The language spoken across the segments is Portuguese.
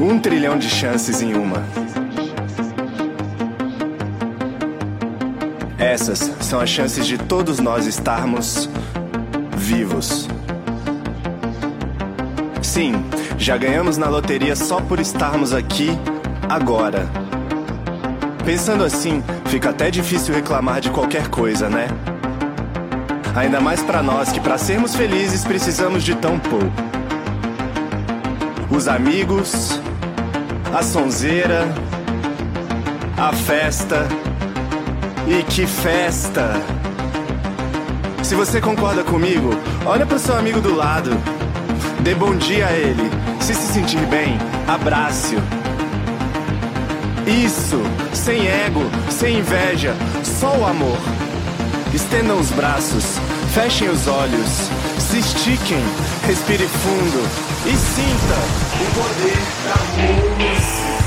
Um trilhão de chances em uma. Essas são as chances de todos nós estarmos vivos. Sim, já ganhamos na loteria só por estarmos aqui agora. Pensando assim, fica até difícil reclamar de qualquer coisa, né? Ainda mais para nós que para sermos felizes precisamos de tão pouco. Os amigos, a sonzeira, a festa. E que festa! Se você concorda comigo, olha para seu amigo do lado. Dê bom dia a ele. Se se sentir bem, abrace-o. Isso, sem ego, sem inveja, só o amor. Estendam os braços, fechem os olhos, se estiquem, respire fundo e sinta o poder da música.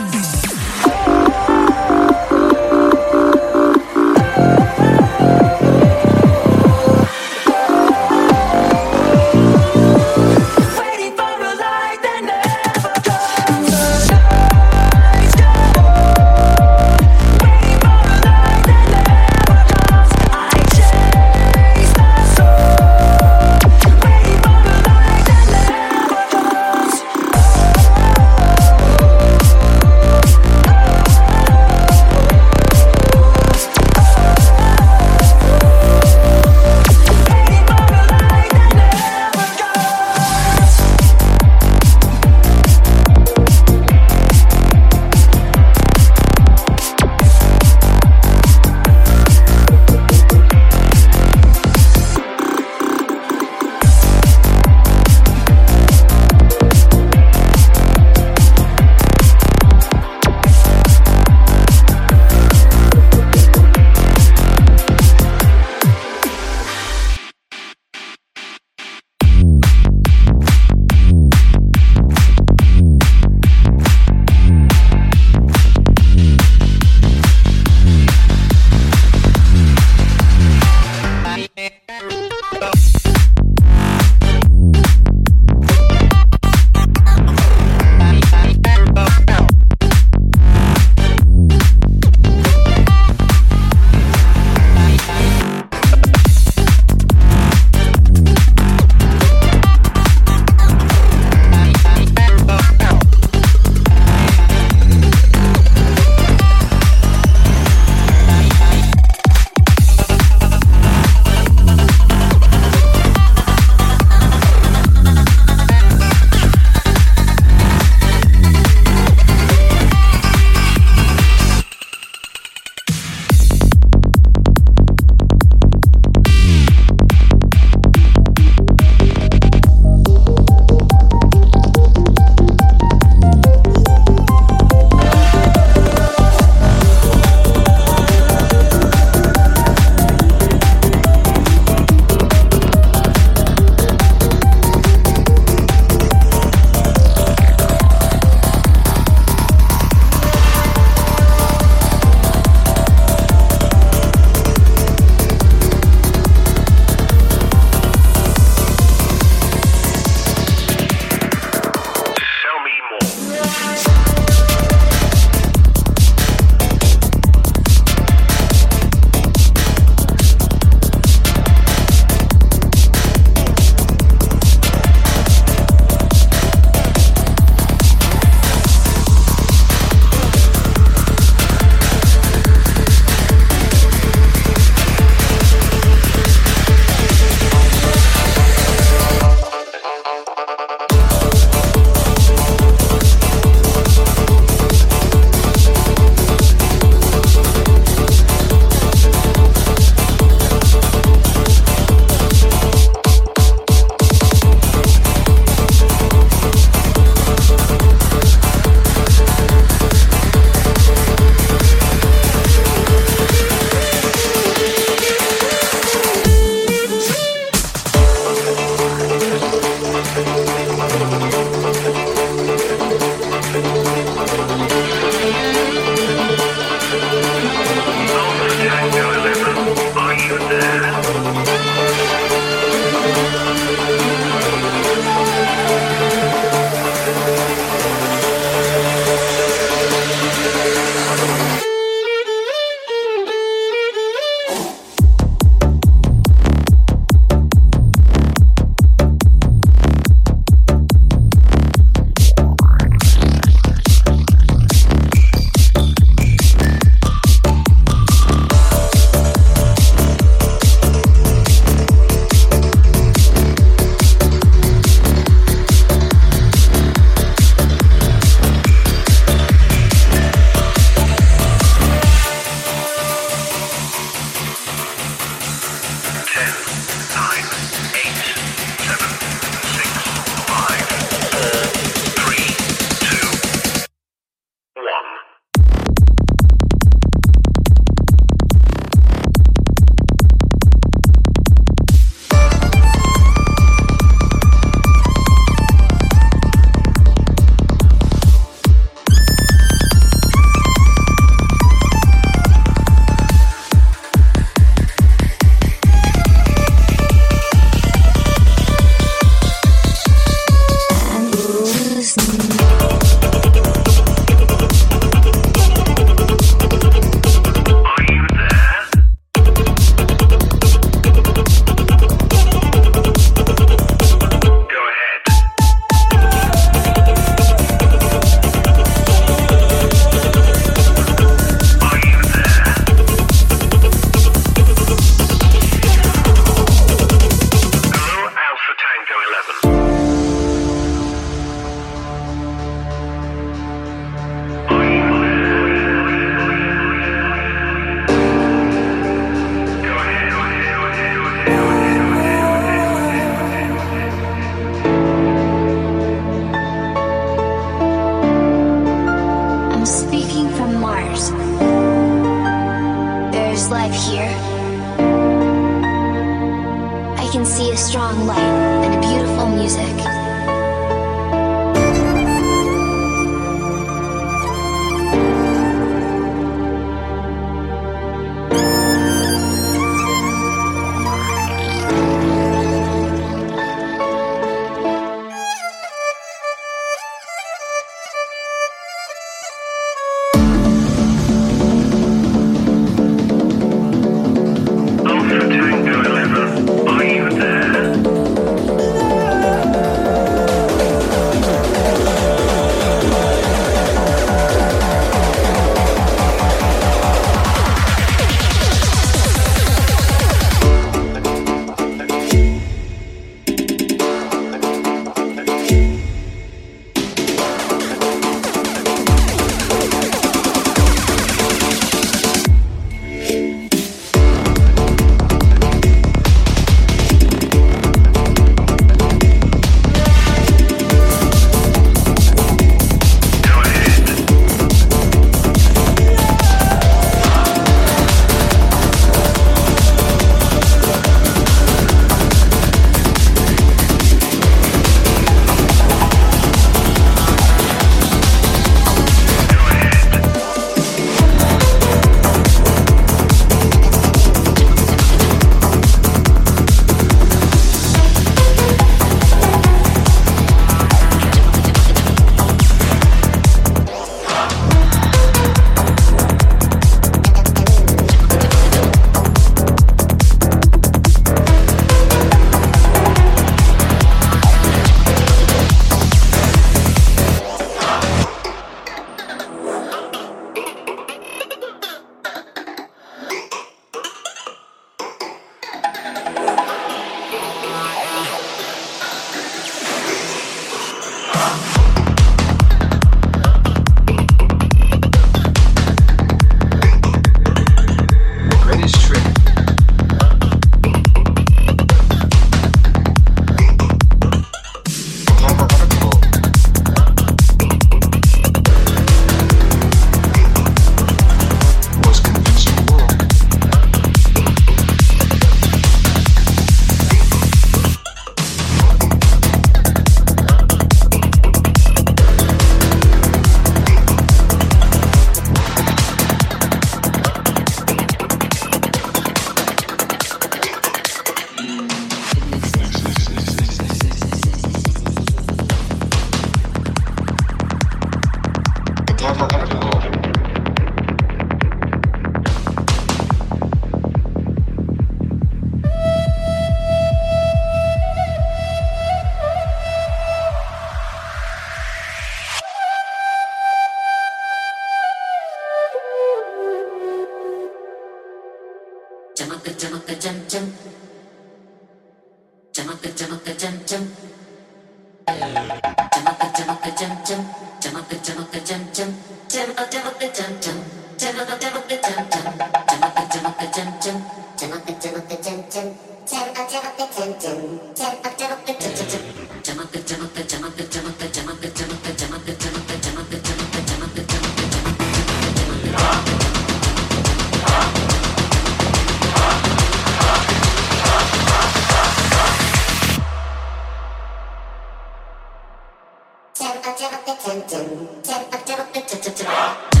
up, jump up, jump up, jump up, jump up, jump up,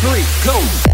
three, go.